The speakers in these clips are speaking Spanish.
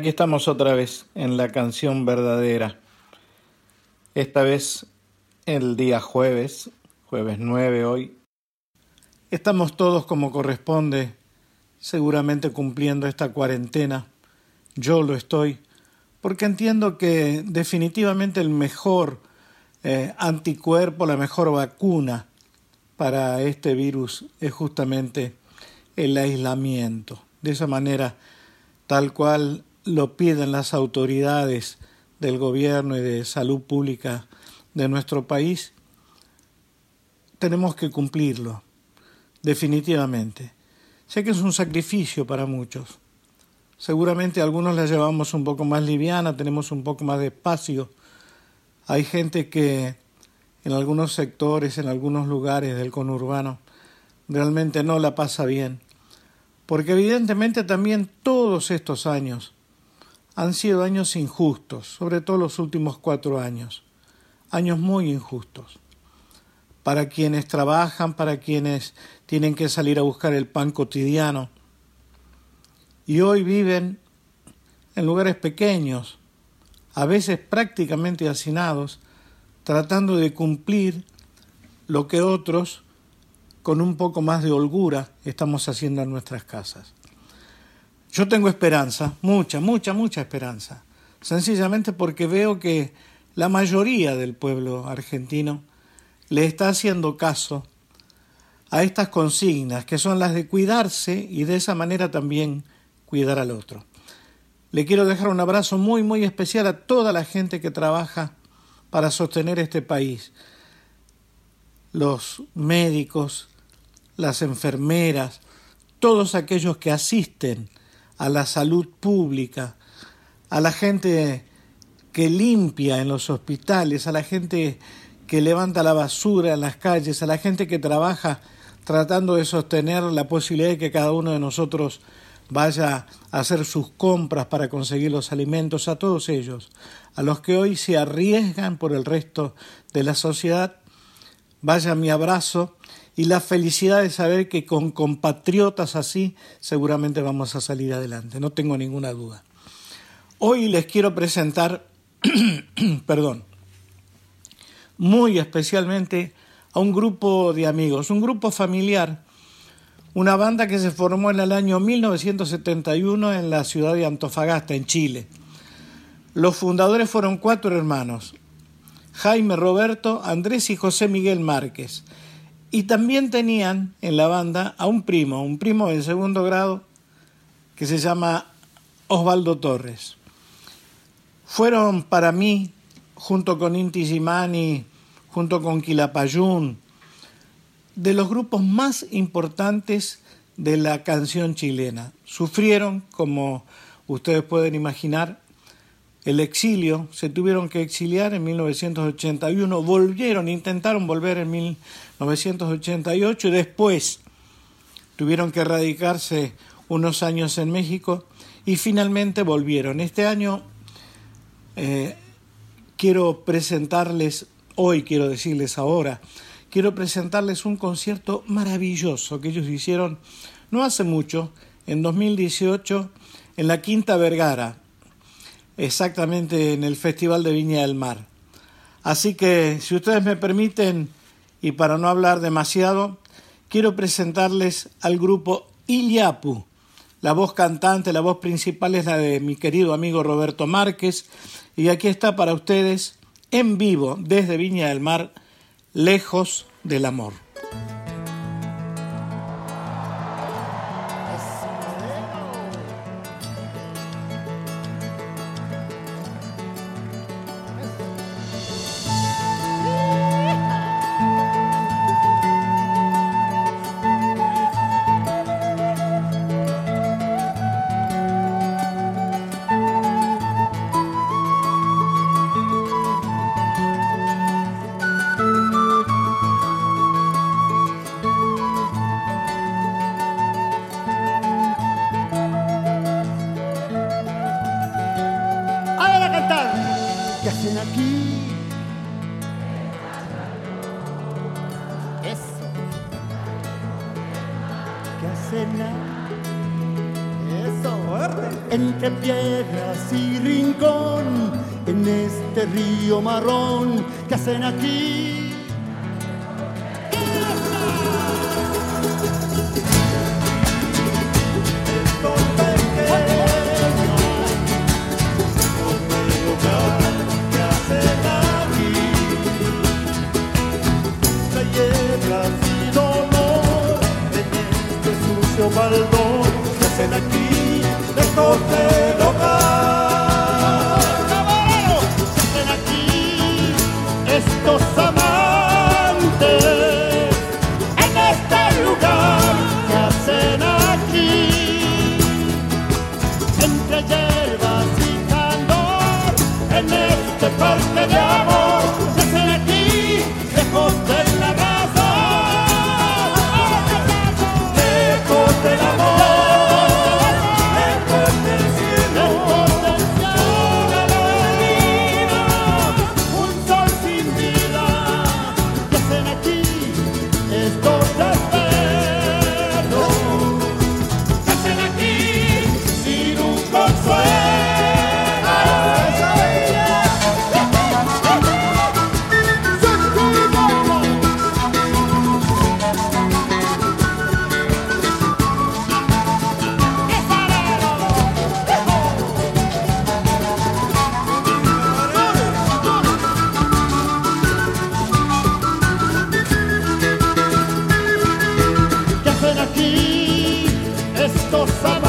Aquí estamos otra vez en la canción verdadera. Esta vez el día jueves, jueves 9 hoy. Estamos todos como corresponde, seguramente cumpliendo esta cuarentena. Yo lo estoy, porque entiendo que definitivamente el mejor eh, anticuerpo, la mejor vacuna para este virus es justamente el aislamiento. De esa manera, tal cual lo piden las autoridades del gobierno y de salud pública de nuestro país, tenemos que cumplirlo, definitivamente. Sé que es un sacrificio para muchos. Seguramente algunos la llevamos un poco más liviana, tenemos un poco más de espacio. Hay gente que en algunos sectores, en algunos lugares del conurbano, realmente no la pasa bien. Porque evidentemente también todos estos años han sido años injustos, sobre todo los últimos cuatro años, años muy injustos, para quienes trabajan, para quienes tienen que salir a buscar el pan cotidiano, y hoy viven en lugares pequeños, a veces prácticamente hacinados, tratando de cumplir lo que otros, con un poco más de holgura, estamos haciendo en nuestras casas. Yo tengo esperanza, mucha, mucha, mucha esperanza, sencillamente porque veo que la mayoría del pueblo argentino le está haciendo caso a estas consignas, que son las de cuidarse y de esa manera también cuidar al otro. Le quiero dejar un abrazo muy, muy especial a toda la gente que trabaja para sostener este país. Los médicos, las enfermeras, todos aquellos que asisten a la salud pública, a la gente que limpia en los hospitales, a la gente que levanta la basura en las calles, a la gente que trabaja tratando de sostener la posibilidad de que cada uno de nosotros vaya a hacer sus compras para conseguir los alimentos, a todos ellos, a los que hoy se arriesgan por el resto de la sociedad, vaya mi abrazo y la felicidad de saber que con compatriotas así seguramente vamos a salir adelante, no tengo ninguna duda. Hoy les quiero presentar, perdón, muy especialmente a un grupo de amigos, un grupo familiar, una banda que se formó en el año 1971 en la ciudad de Antofagasta, en Chile. Los fundadores fueron cuatro hermanos, Jaime Roberto, Andrés y José Miguel Márquez. Y también tenían en la banda a un primo, un primo de segundo grado, que se llama Osvaldo Torres. Fueron para mí, junto con Inti Gimani, junto con Quilapayún, de los grupos más importantes de la canción chilena. Sufrieron, como ustedes pueden imaginar, el exilio, se tuvieron que exiliar en 1981, volvieron, intentaron volver en 1988 y después tuvieron que radicarse unos años en México y finalmente volvieron. Este año eh, quiero presentarles, hoy quiero decirles ahora, quiero presentarles un concierto maravilloso que ellos hicieron no hace mucho, en 2018, en la Quinta Vergara, exactamente en el Festival de Viña del Mar. Así que, si ustedes me permiten, y para no hablar demasiado, quiero presentarles al grupo Iliapu. La voz cantante, la voz principal es la de mi querido amigo Roberto Márquez, y aquí está para ustedes, en vivo, desde Viña del Mar, lejos del amor. Eso, entre piedras y rincón, en este río marrón que hacen aquí. Estos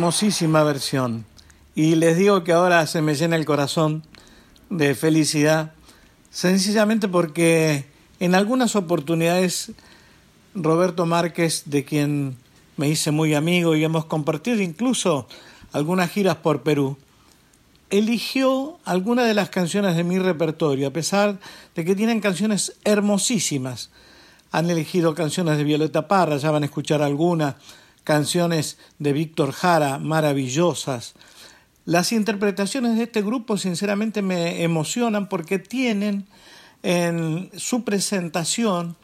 Hermosísima versión. Y les digo que ahora se me llena el corazón de felicidad, sencillamente porque en algunas oportunidades Roberto Márquez, de quien me hice muy amigo y hemos compartido incluso algunas giras por Perú, eligió algunas de las canciones de mi repertorio, a pesar de que tienen canciones hermosísimas. Han elegido canciones de Violeta Parra, ya van a escuchar algunas, canciones de Víctor Jara, maravillosas. Las interpretaciones de este grupo sinceramente me emocionan porque tienen en su presentación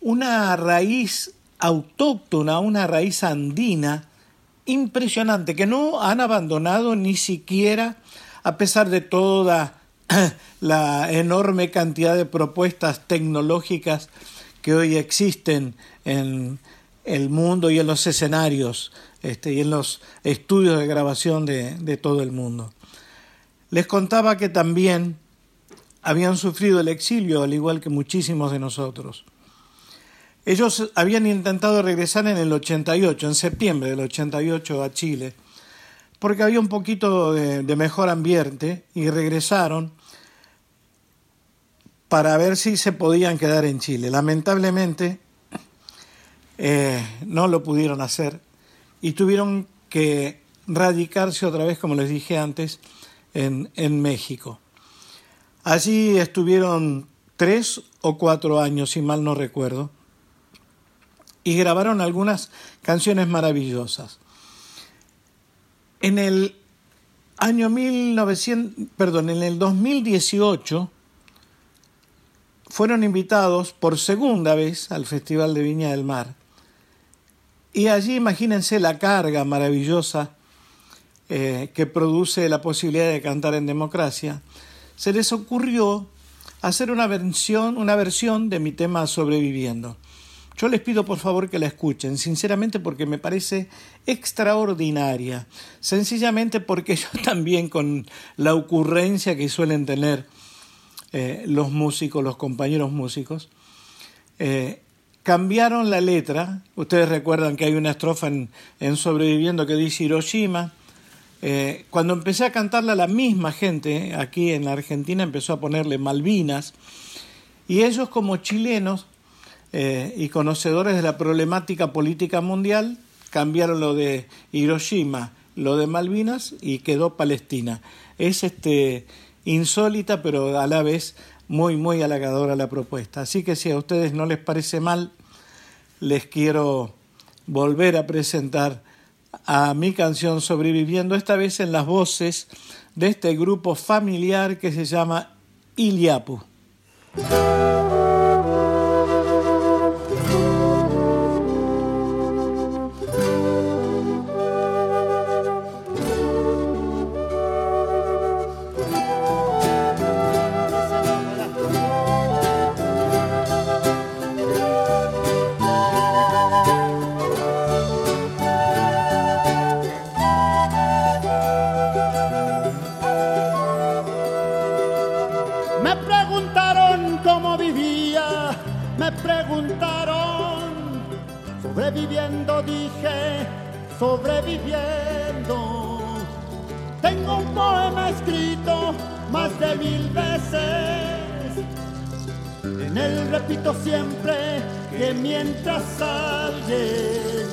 una raíz autóctona, una raíz andina impresionante, que no han abandonado ni siquiera, a pesar de toda la enorme cantidad de propuestas tecnológicas que hoy existen en el mundo y en los escenarios este, y en los estudios de grabación de, todo el mundo. Les contaba que también habían sufrido el exilio, al igual que muchísimos de nosotros. Ellos habían intentado regresar en el 88, en septiembre del 88 a Chile, porque había un poquito de mejor ambiente y regresaron para ver si se podían quedar en Chile. Lamentablemente eh, no lo pudieron hacer y tuvieron que radicarse otra vez, como les dije antes, en, en México. Allí estuvieron tres o cuatro años, si mal no recuerdo, y grabaron algunas canciones maravillosas. En el Año 1900, perdón, en el 2018 fueron invitados por segunda vez al Festival de Viña del Mar. Y allí imagínense la carga maravillosa eh, que produce la posibilidad de cantar en democracia. Se les ocurrió hacer una versión, una versión de mi tema Sobreviviendo. Yo les pido por favor que la escuchen, sinceramente porque me parece extraordinaria, sencillamente porque yo también con la ocurrencia que suelen tener eh, los músicos, los compañeros músicos, eh, cambiaron la letra. Ustedes recuerdan que hay una estrofa en, Sobreviviendo que dice Hiroshima. Eh, cuando empecé a cantarla la misma gente aquí en la Argentina empezó a ponerle Malvinas y ellos como chilenos eh, y conocedores de la problemática política mundial, cambiaron lo de Hiroshima, lo de Malvinas y quedó Palestina. Es este insólita, pero a la vez muy, muy halagadora la propuesta. Así que si a ustedes no les parece mal, les quiero volver a presentar a mi canción Sobreviviendo, esta vez en las voces de este grupo familiar que se llama Iliapu. en él repito siempre que mientras alguien...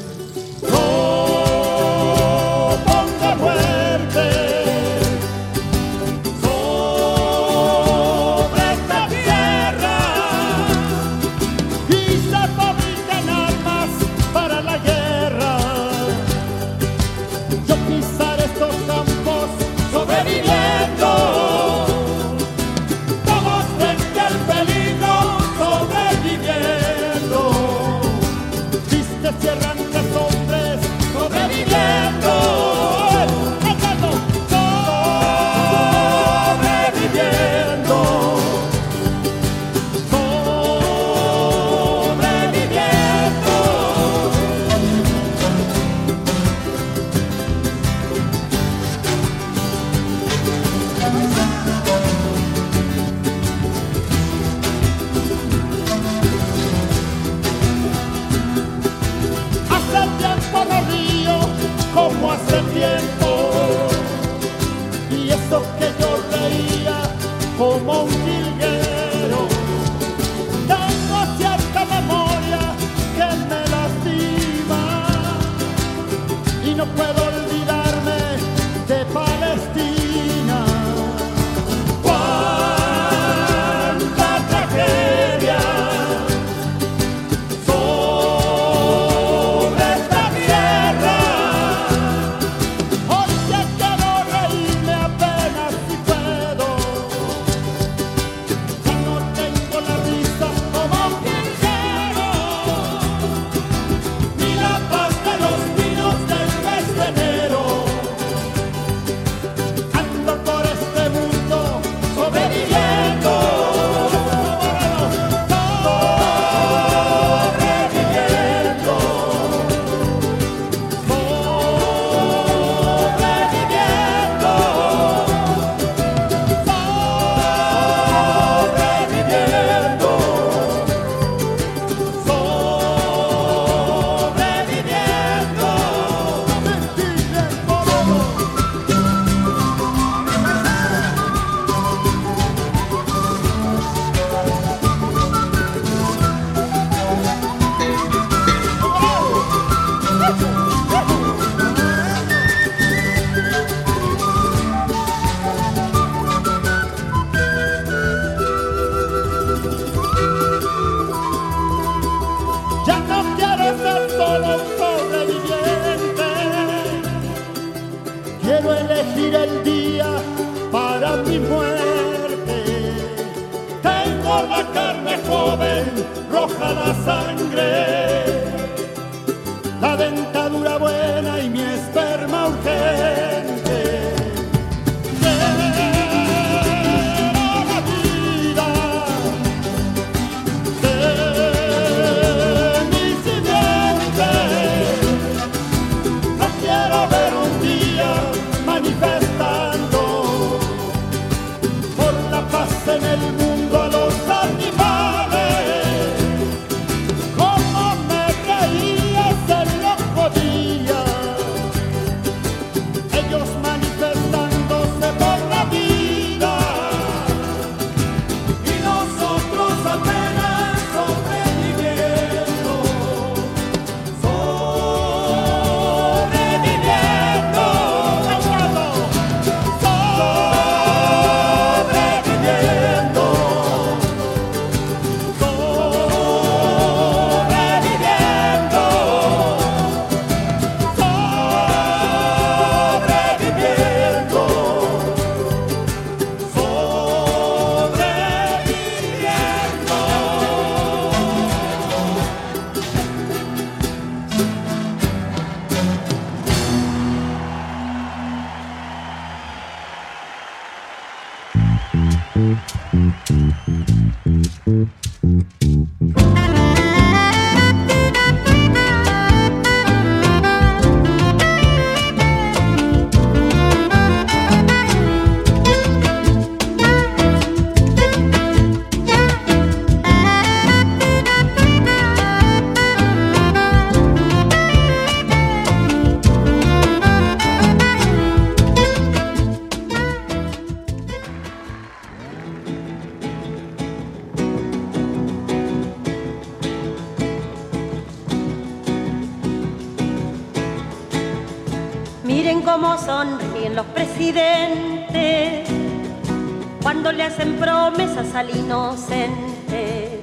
al inocente.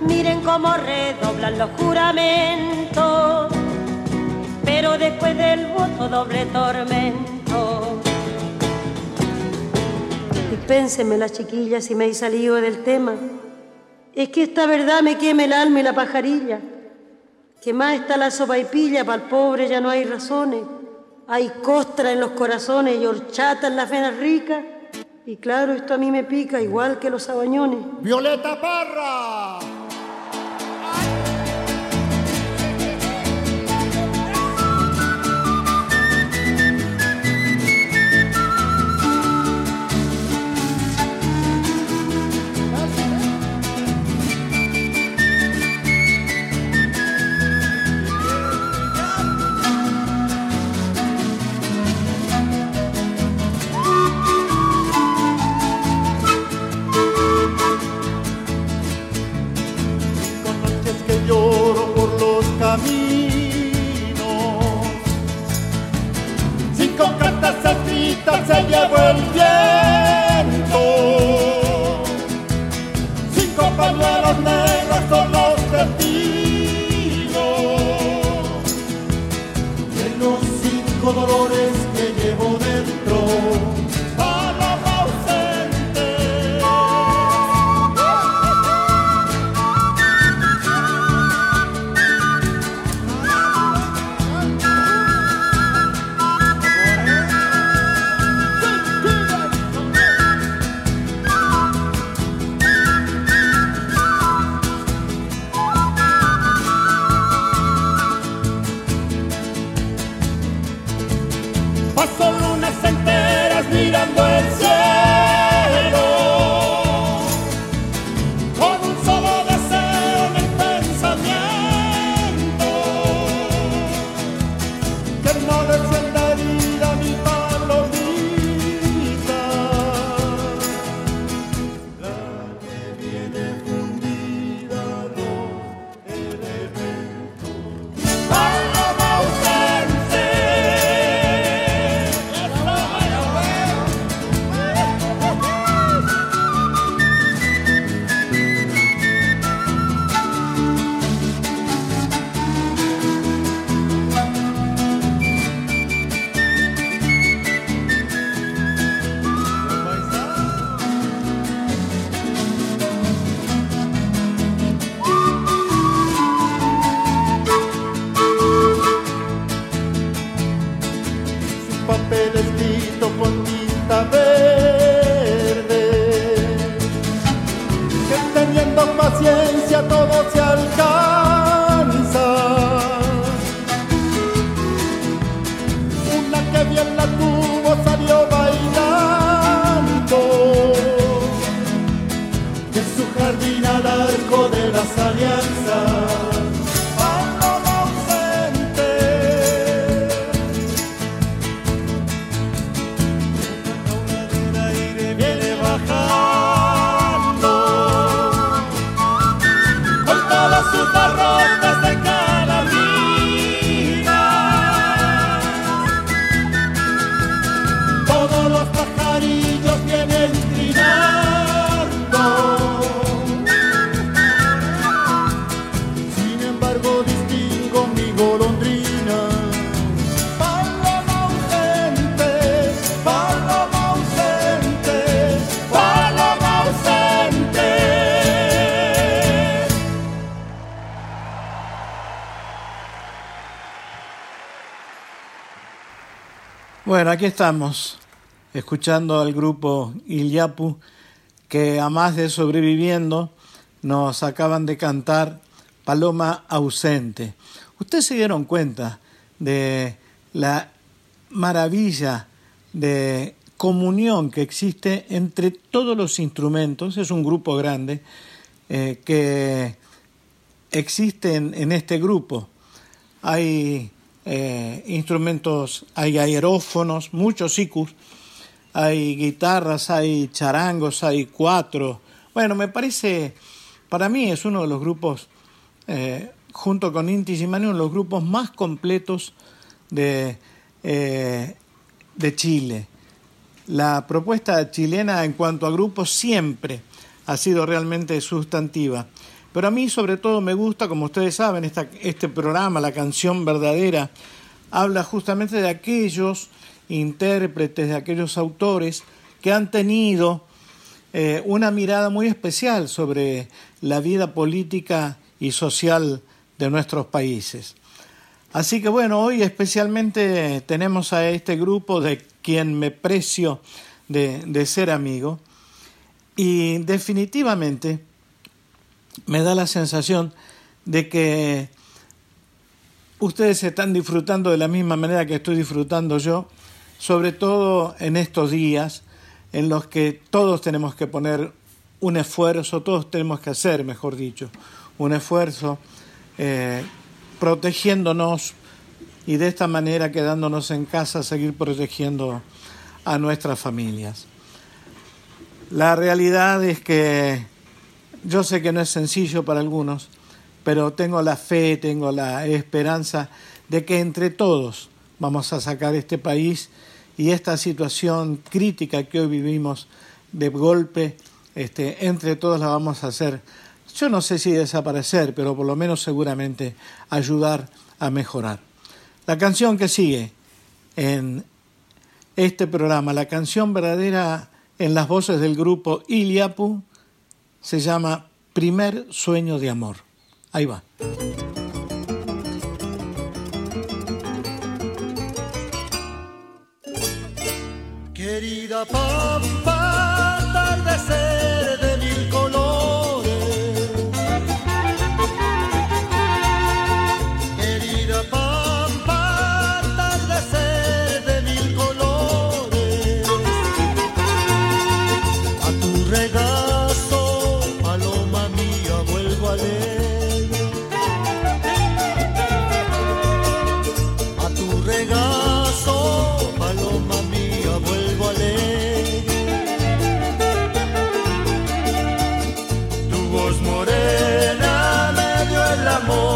Miren cómo redoblan los juramentos, pero después del voto doble tormento. Dispénseme las chiquillas si me he salido del tema. Es que esta verdad me queme el alma y la pajarilla. Que más está la sopa y pilla, para el pobre ya no hay razones. Hay costra en los corazones y horchata en las venas ricas. Y claro, esto a mí me pica igual que los sabañones. Violeta Parra. caminos. Cinco cartas escritas se llevó el viento. Cinco pañuelos negros. Aquí estamos, escuchando al grupo Ilyapu, que a más de sobreviviendo, nos acaban de cantar Paloma ausente. Ustedes se dieron cuenta de la maravilla de comunión que existe entre todos los instrumentos, es un grupo grande eh, que existen en este grupo. Hay eh, instrumentos, hay aerófonos, muchos sicus, hay guitarras, hay charangos, hay cuatro. Bueno, me parece, para mí es uno de los grupos, eh, junto con Inti Mani, uno de los grupos más completos de, eh, de Chile. La propuesta chilena en cuanto a grupos siempre ha sido realmente sustantiva. Pero a mí sobre todo me gusta, como ustedes saben, este programa, la canción verdadera, habla justamente de aquellos intérpretes, de aquellos autores que han tenido eh, una mirada muy especial sobre la vida política y social de nuestros países. Así que bueno, hoy especialmente tenemos a este grupo de quien me precio de ser amigo y definitivamente me da la sensación de que ustedes están disfrutando de la misma manera que estoy disfrutando yo, sobre todo en estos días en los que todos tenemos que poner un esfuerzo, todos tenemos que hacer, mejor dicho, un esfuerzo eh, protegiéndonos y de esta manera quedándonos en casa, seguir protegiendo a nuestras familias. La realidad es que yo sé que no es sencillo para algunos, pero tengo la fe, tengo la esperanza de que entre todos vamos a sacar este país y esta situación crítica que hoy vivimos de golpe, este, entre todos la vamos a hacer. Yo no sé si desaparecer, pero por lo menos seguramente ayudar a mejorar. La canción que sigue en este programa, la canción verdadera en las voces del grupo Iliapu, se llama Primer Sueño de Amor. Ahí va. Querida Pampa, amor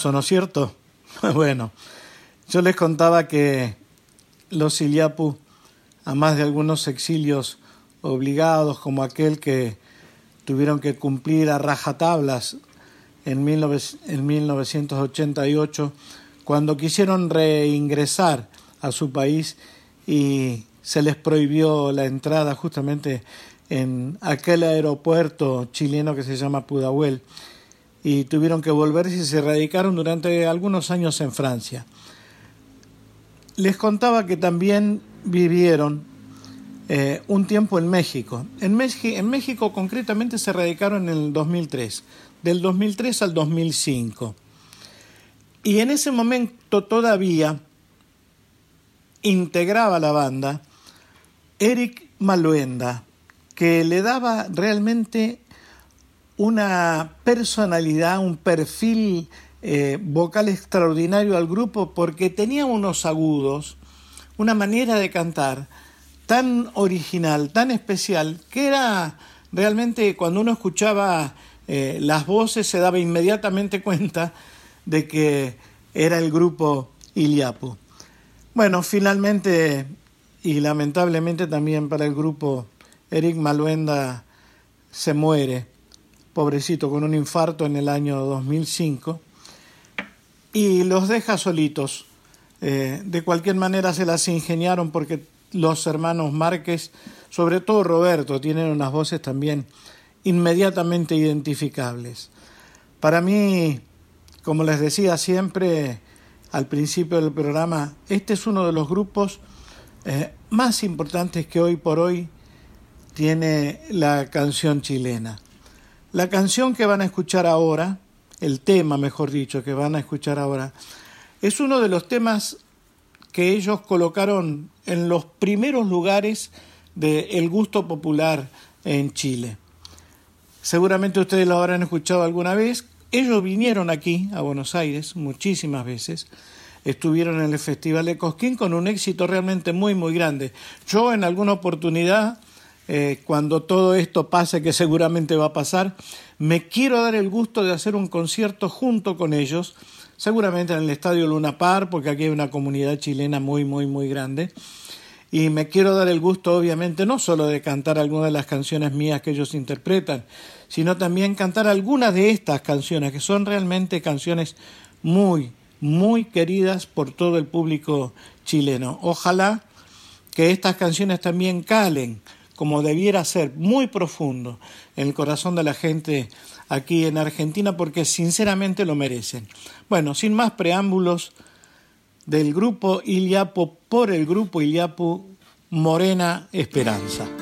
hermoso, ¿no es cierto? Bueno, yo les contaba que los Iliapu, a más de algunos exilios obligados, como aquel que tuvieron que cumplir a rajatablas en, en 1988, cuando quisieron reingresar a su país y se les prohibió la entrada justamente en aquel aeropuerto chileno que se llama Pudahuel y tuvieron que volverse y se radicaron durante algunos años en Francia. Les contaba que también vivieron eh, un tiempo en México. En, en México concretamente se radicaron en el 2003, del 2003 al 2005. Y en ese momento todavía integraba la banda Eric Maluenda, que le daba realmente una personalidad, un perfil eh, vocal extraordinario al grupo porque tenía unos agudos, una manera de cantar tan original, tan especial, que era realmente cuando uno escuchaba eh, las voces se daba inmediatamente cuenta de que era el grupo Iliapu. Bueno, finalmente y lamentablemente también para el grupo Eric Maluenda se muere pobrecito, con un infarto en el año 2005, y los deja solitos. Eh, de cualquier manera se las ingeniaron porque los hermanos Márquez, sobre todo Roberto, tienen unas voces también inmediatamente identificables. Para mí, como les decía siempre al principio del programa, este es uno de los grupos eh, más importantes que hoy por hoy tiene la canción chilena. La canción que van a escuchar ahora, el tema, mejor dicho, que van a escuchar ahora, es uno de los temas que ellos colocaron en los primeros lugares del gusto popular en Chile. Seguramente ustedes lo habrán escuchado alguna vez. Ellos vinieron aquí, a Buenos Aires, muchísimas veces. Estuvieron en el Festival de Cosquín con un éxito realmente muy, muy grande. Yo en alguna oportunidad eh, cuando todo esto pase, que seguramente va a pasar, me quiero dar el gusto de hacer un concierto junto con ellos, seguramente en el Estadio Luna Par, porque aquí hay una comunidad chilena muy, muy, muy grande. Y me quiero dar el gusto, obviamente, no solo de cantar algunas de las canciones mías que ellos interpretan, sino también cantar algunas de estas canciones, que son realmente canciones muy, muy queridas por todo el público chileno. Ojalá que estas canciones también calen como debiera ser, muy profundo en el corazón de la gente aquí en Argentina, porque sinceramente lo merecen. Bueno, sin más preámbulos, del grupo Iliapo por el grupo Iliapo Morena Esperanza.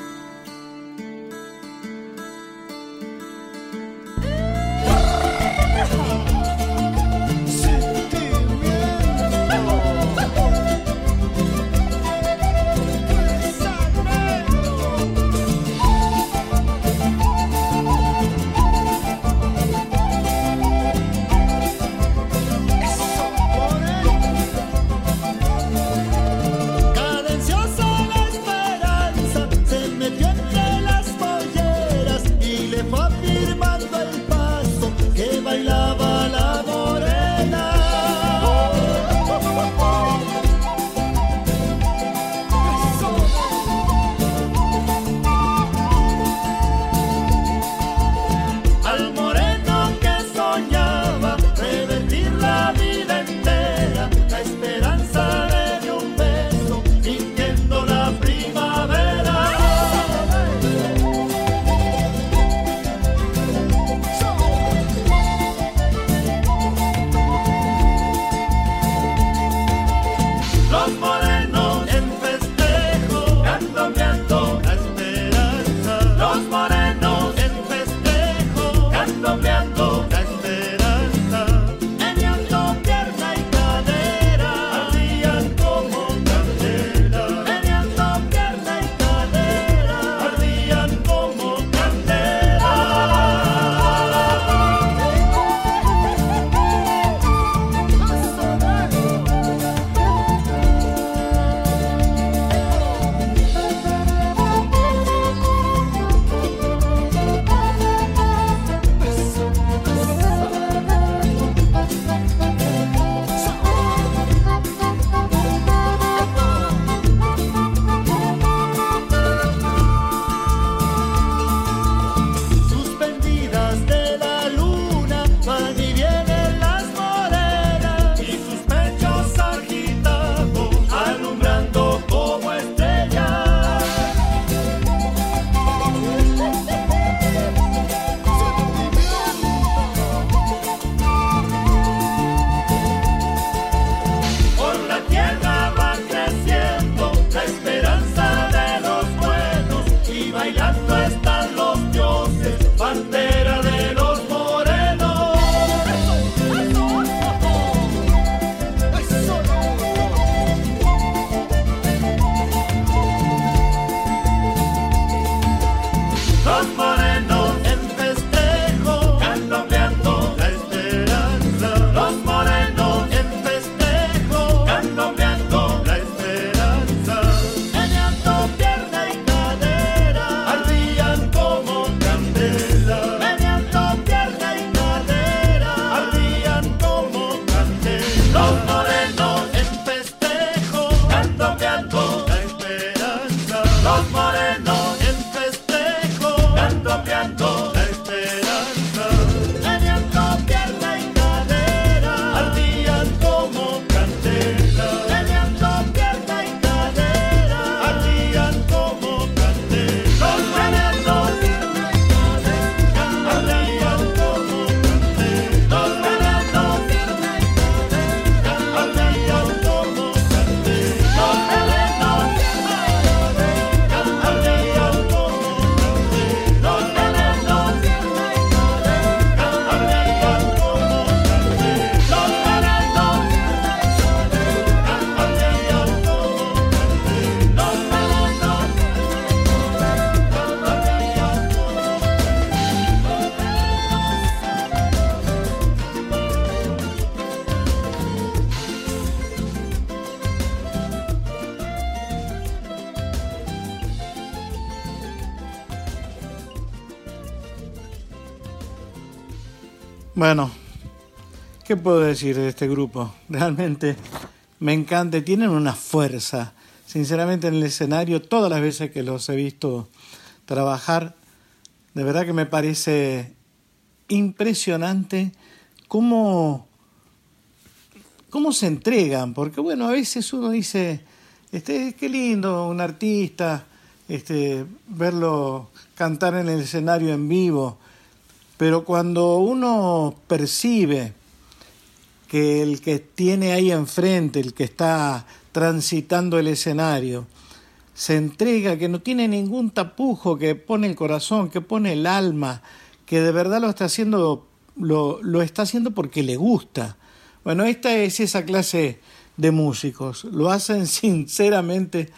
¿Qué puedo decir de este grupo? Realmente me encanta, tienen una fuerza. Sinceramente en el escenario, todas las veces que los he visto trabajar, de verdad que me parece impresionante cómo, cómo se entregan, porque bueno, a veces uno dice, este, qué lindo un artista, este, verlo cantar en el escenario en vivo, pero cuando uno percibe que el que tiene ahí enfrente, el que está transitando el escenario, se entrega, que no tiene ningún tapujo, que pone el corazón, que pone el alma, que de verdad lo está haciendo, lo, lo está haciendo porque le gusta. Bueno, esta es esa clase de músicos. Lo hacen sinceramente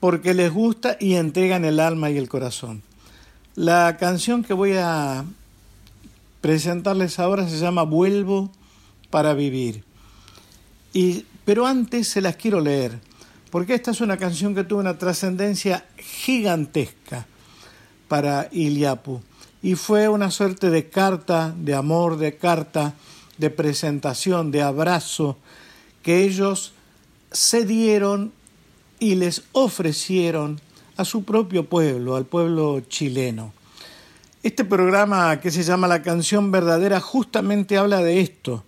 porque les gusta y entregan el alma y el corazón. La canción que voy a presentarles ahora se llama Vuelvo para vivir. Y, pero antes se las quiero leer, porque esta es una canción que tuvo una trascendencia gigantesca para Iliapu. Y fue una suerte de carta, de amor, de carta, de presentación, de abrazo, que ellos se dieron y les ofrecieron a su propio pueblo, al pueblo chileno. Este programa que se llama La canción verdadera justamente habla de esto,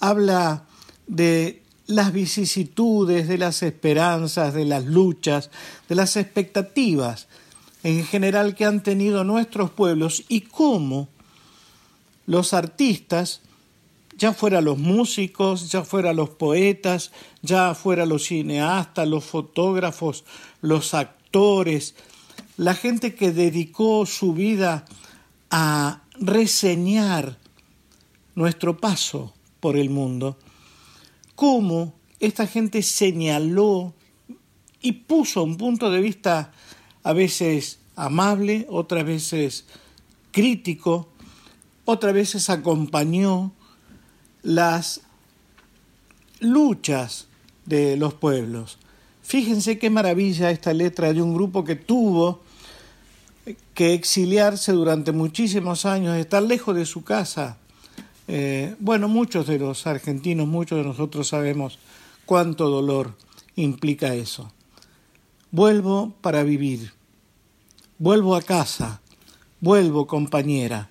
habla de las vicisitudes, de las esperanzas, de las luchas, de las expectativas en general que han tenido nuestros pueblos y cómo los artistas, ya fuera los músicos, ya fuera los poetas, ya fuera los cineastas, los fotógrafos, los actores, la gente que dedicó su vida a reseñar nuestro paso por el mundo, cómo esta gente señaló y puso un punto de vista a veces amable, otras veces crítico, otras veces acompañó las luchas de los pueblos. Fíjense qué maravilla esta letra de un grupo que tuvo que exiliarse durante muchísimos años, estar lejos de su casa. Eh, bueno, muchos de los argentinos, muchos de nosotros sabemos cuánto dolor implica eso. Vuelvo para vivir, vuelvo a casa, vuelvo compañera,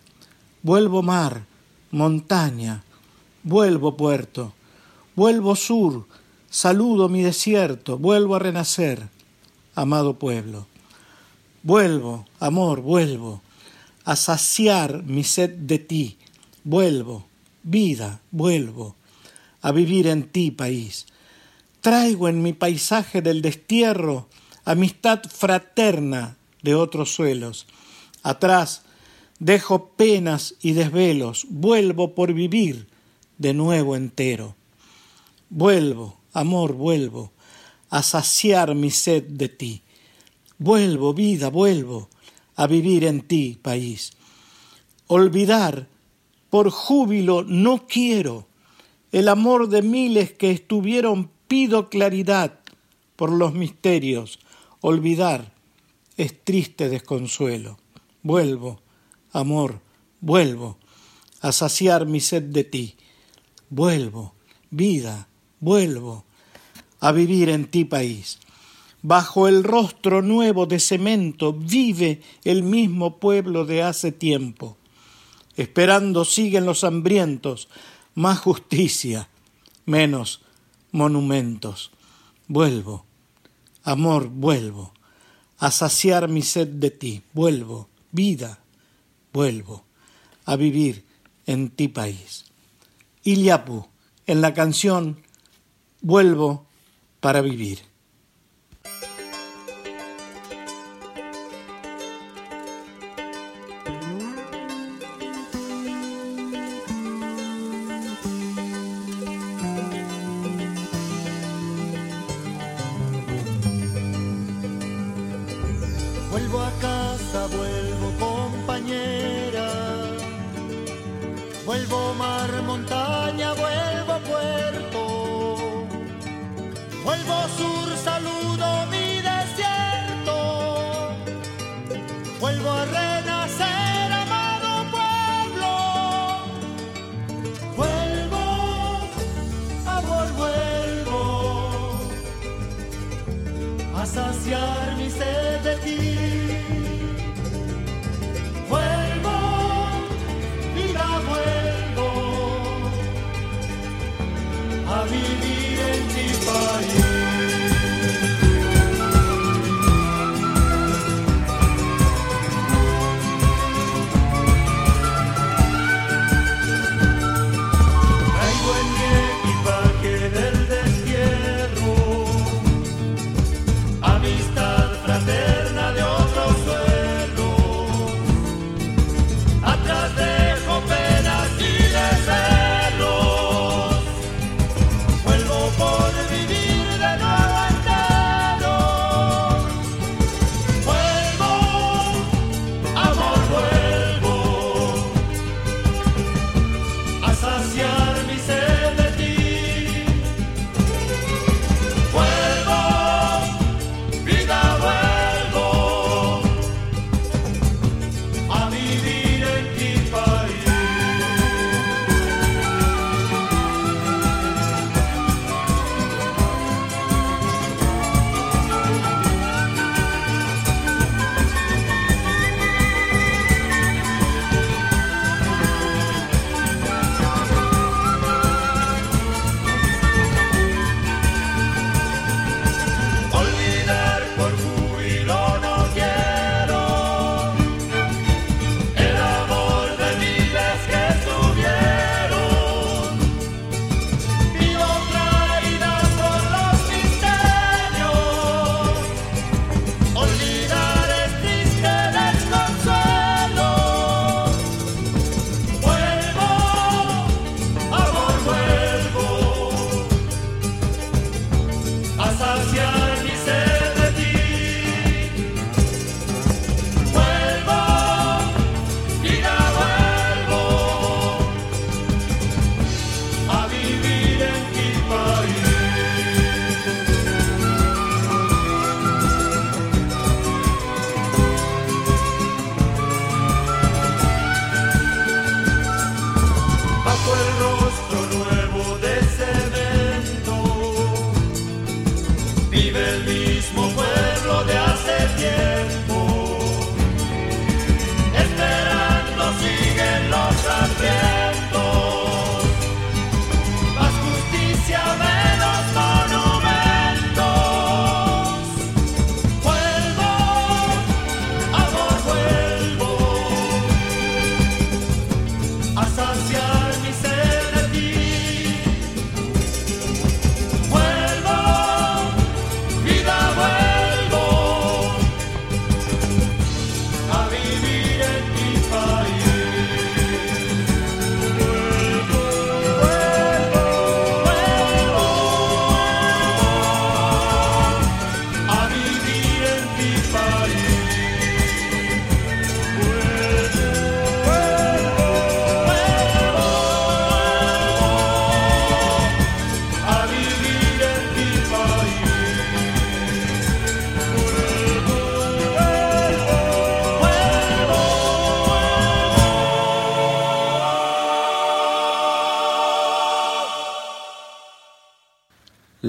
vuelvo mar, montaña, vuelvo puerto, vuelvo sur, saludo mi desierto, vuelvo a renacer, amado pueblo. Vuelvo, amor, vuelvo, a saciar mi sed de ti, vuelvo, vida, vuelvo, a vivir en ti, país. Traigo en mi paisaje del destierro amistad fraterna de otros suelos. Atrás dejo penas y desvelos, vuelvo por vivir de nuevo entero. Vuelvo, amor, vuelvo, a saciar mi sed de ti. Vuelvo, vida, vuelvo a vivir en ti, país. Olvidar por júbilo no quiero. El amor de miles que estuvieron pido claridad por los misterios. Olvidar es triste desconsuelo. Vuelvo, amor, vuelvo a saciar mi sed de ti. Vuelvo, vida, vuelvo a vivir en ti, país. Bajo el rostro nuevo de cemento vive el mismo pueblo de hace tiempo. Esperando siguen los hambrientos, más justicia, menos monumentos. Vuelvo, amor, vuelvo, a saciar mi sed de ti. Vuelvo, vida, vuelvo, a vivir en ti país. Iliapu, en la canción Vuelvo para vivir.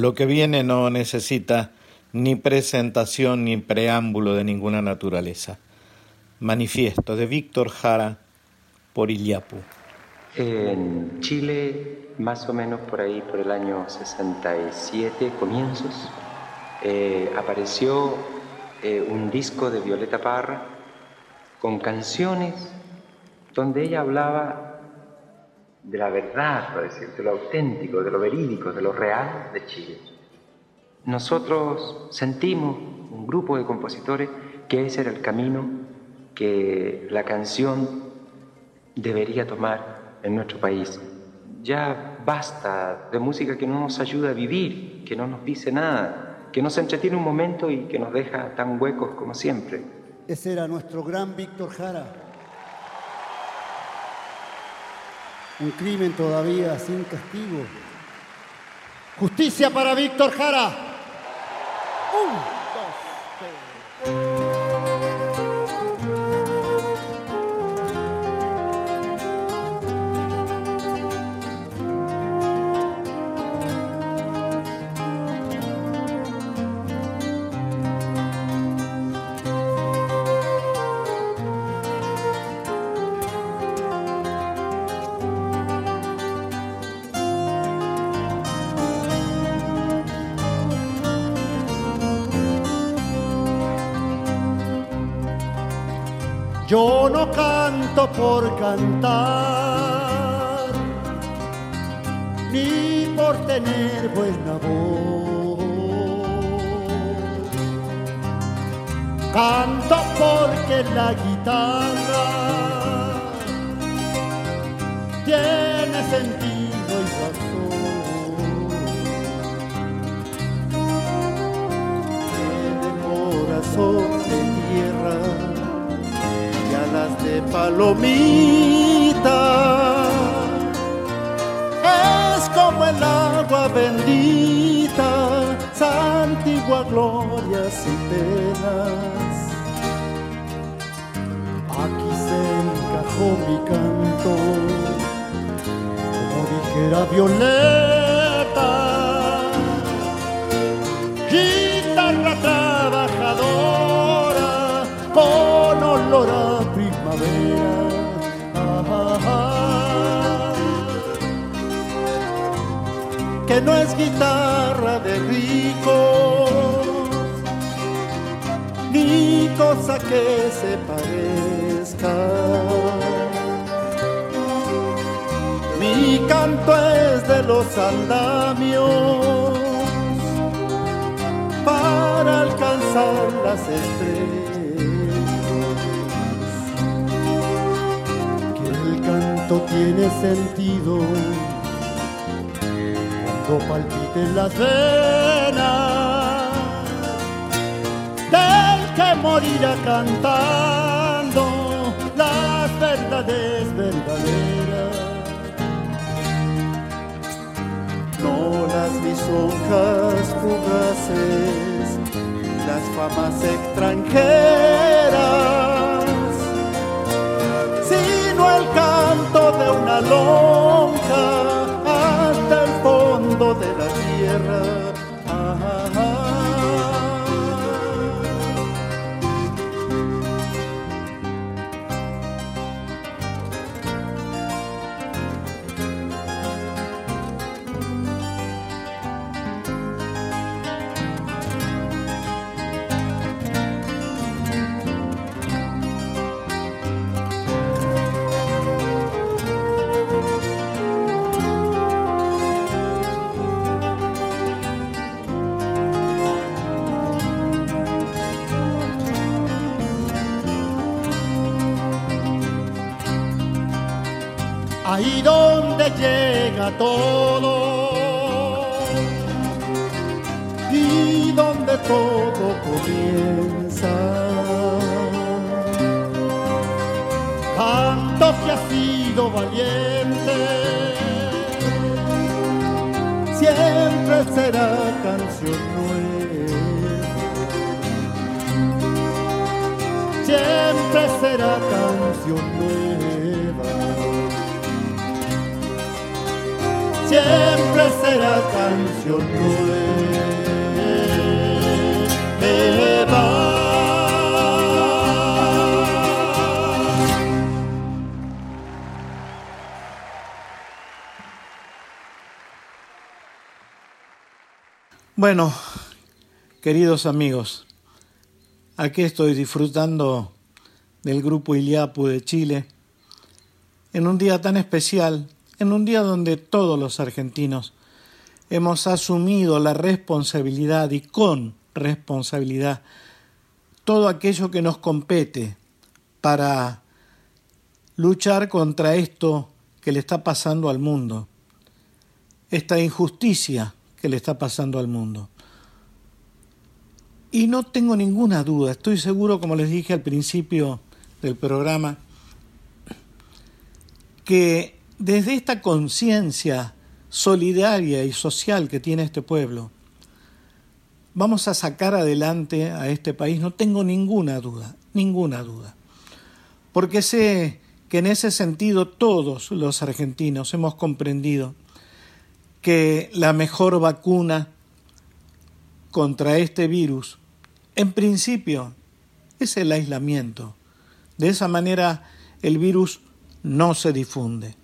Lo que viene no necesita ni presentación ni preámbulo de ninguna naturaleza. Manifiesto de Víctor Jara por Illapu. En Chile, más o menos por ahí, por el año 67, comienzos, eh, apareció eh, un disco de Violeta Parra con canciones donde ella hablaba de la verdad, por decir, de lo auténtico, de lo verídico, de lo real de Chile. Nosotros sentimos, un grupo de compositores, que ese era el camino que la canción debería tomar en nuestro país. Ya basta de música que no nos ayuda a vivir, que no nos dice nada, que nos entretiene un momento y que nos deja tan huecos como siempre. Ese era nuestro gran Víctor Jara. Un crimen todavía sin castigo. Justicia para Víctor Jara. Un, cantar, ni por tener buena voz. Canto porque la guitarra palomita. Es como el agua bendita, santigua gloria sin penas. Aquí se encajó mi canto, como dijera Violeta. Guitarra trabajadora, con olor Que no es guitarra de ricos, ni cosa que se parezca. Mi canto es de los andamios para alcanzar las estrellas. Que el canto tiene sentido cuando palpiten las venas del que morirá cantando las verdades verdaderas. No las lisonjas fugaces, las famas extranjeras, sino el canto de una lonja tierra. Ahí donde llega todo y donde todo comienza. Canto que ha sido valiente, siempre será canción nueva. Siempre será canción nueva. Siempre será canción nueva. Bueno, queridos amigos, aquí estoy disfrutando del grupo Iliapu de Chile en un día tan especial, en un día donde todos los argentinos hemos asumido la responsabilidad y con responsabilidad todo aquello que nos compete para luchar contra esto que le está pasando al mundo, esta injusticia que le está pasando al mundo. Y no tengo ninguna duda, estoy seguro, como les dije al principio del programa, que desde esta conciencia solidaria y social que tiene este pueblo, vamos a sacar adelante a este país, no tengo ninguna duda, ninguna duda. Porque sé que en ese sentido todos los argentinos hemos comprendido que la mejor vacuna contra este virus, en principio, es el aislamiento. De esa manera el virus no se difunde.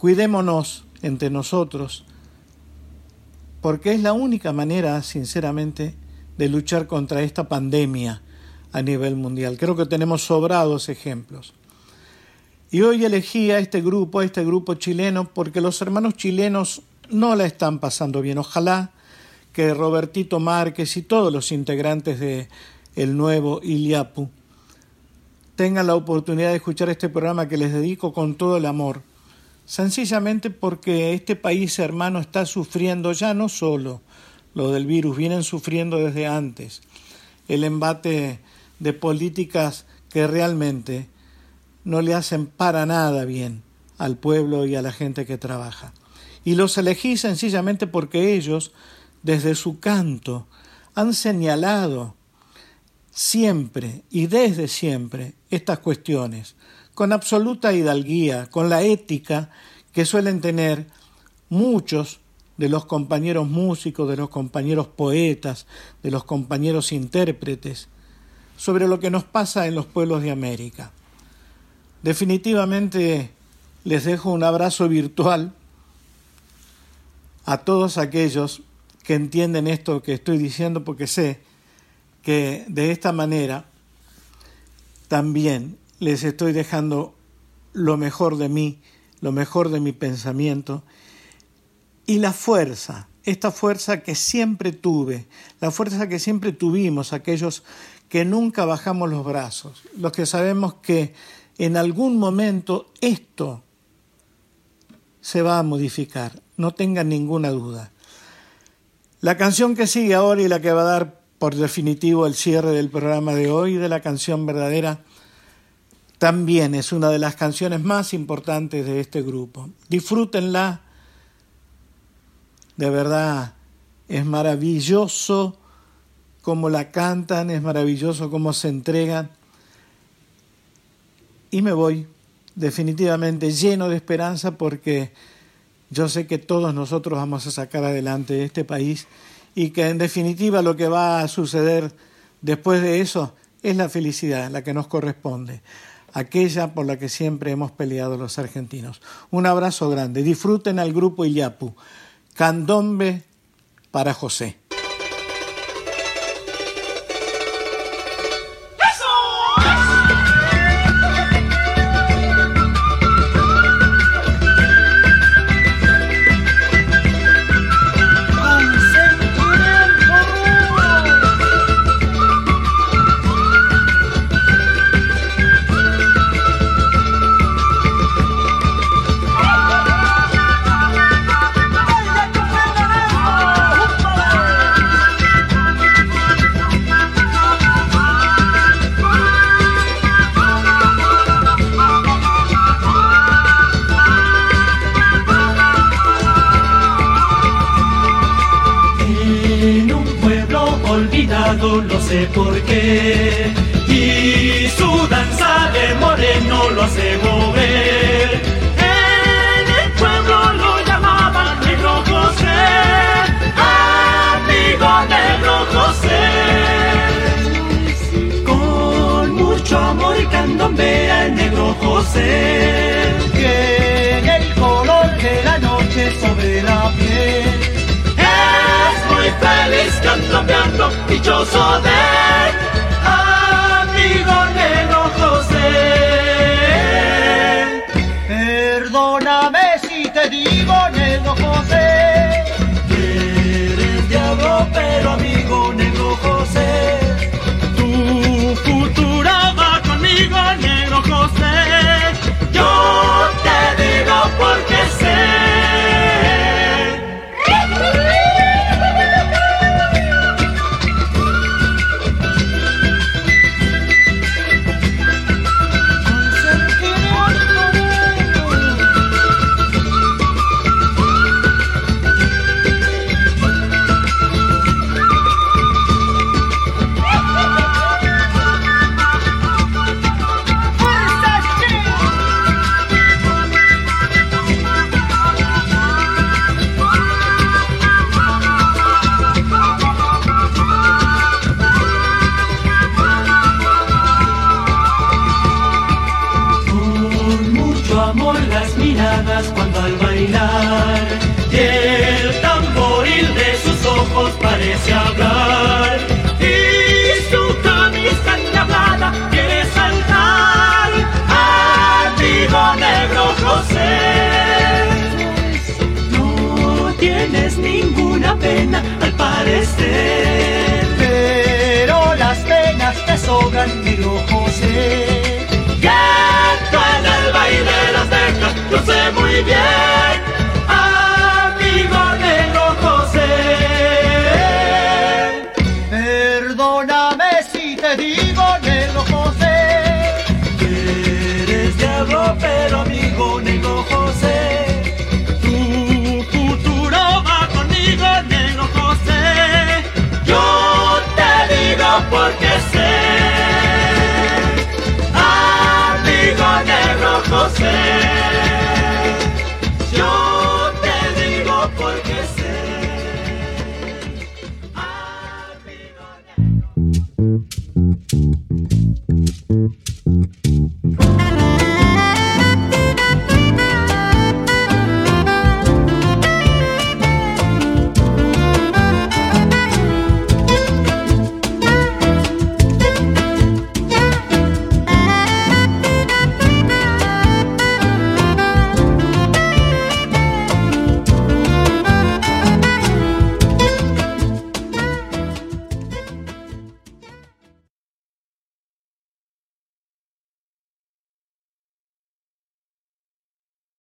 Cuidémonos entre nosotros, porque es la única manera, sinceramente, de luchar contra esta pandemia, a nivel mundial. Creo que tenemos sobrados ejemplos. Y hoy elegí a este grupo, a este grupo chileno, porque los hermanos chilenos no la están pasando bien. Ojalá que Robertito Márquez y todos los integrantes de el nuevo Iliapu tengan la oportunidad de escuchar este programa que les dedico con todo el amor, sencillamente porque este país hermano está sufriendo ya no solo lo del virus, vienen sufriendo desde antes el embate de políticas que realmente no le hacen para nada bien al pueblo y a la gente que trabaja. Y los elegí sencillamente porque ellos, desde su canto, han señalado siempre y desde siempre estas cuestiones, con absoluta hidalguía, con la ética que suelen tener muchos de los compañeros músicos, de los compañeros poetas, de los compañeros intérpretes, sobre lo que nos pasa en los pueblos de América. Definitivamente les dejo un abrazo virtual a todos aquellos que entienden esto que estoy diciendo porque sé que de esta manera también les estoy dejando lo mejor de mí, lo mejor de mi pensamiento y la fuerza, esta fuerza que siempre tuve, la fuerza que siempre tuvimos aquellos que nunca bajamos los brazos, los que sabemos que en algún momento esto se va a modificar, no tengan ninguna duda. La canción que sigue ahora y la que va a dar por definitivo el cierre del programa de hoy de la canción verdadera, también es una de las canciones más importantes de este grupo. Disfrútenla, de verdad es maravilloso cómo la cantan, es maravilloso cómo se entregan. Y me voy definitivamente lleno de esperanza porque yo sé que todos nosotros vamos a sacar adelante este país y que en definitiva lo que va a suceder después de eso es la felicidad, la que nos corresponde, aquella por la que siempre hemos peleado los argentinos. Un abrazo grande, disfruten al grupo Iyapu, candombe para José. Sé por qué. Y su danza de moreno lo hace mover. En el pueblo lo llamaban Negro José, amigo Negro José. Con mucho amor y candombea el Negro José. Que en el color de la noche sobre la piel feliz candombeando, dichoso de las miradas cuando al bailar y el tamboril de sus ojos parece hablar y su camisa enlablada quiere saltar al vivo negro José. No tienes ninguna pena al parecer pero las penas te sobran negro José. Sé muy bien,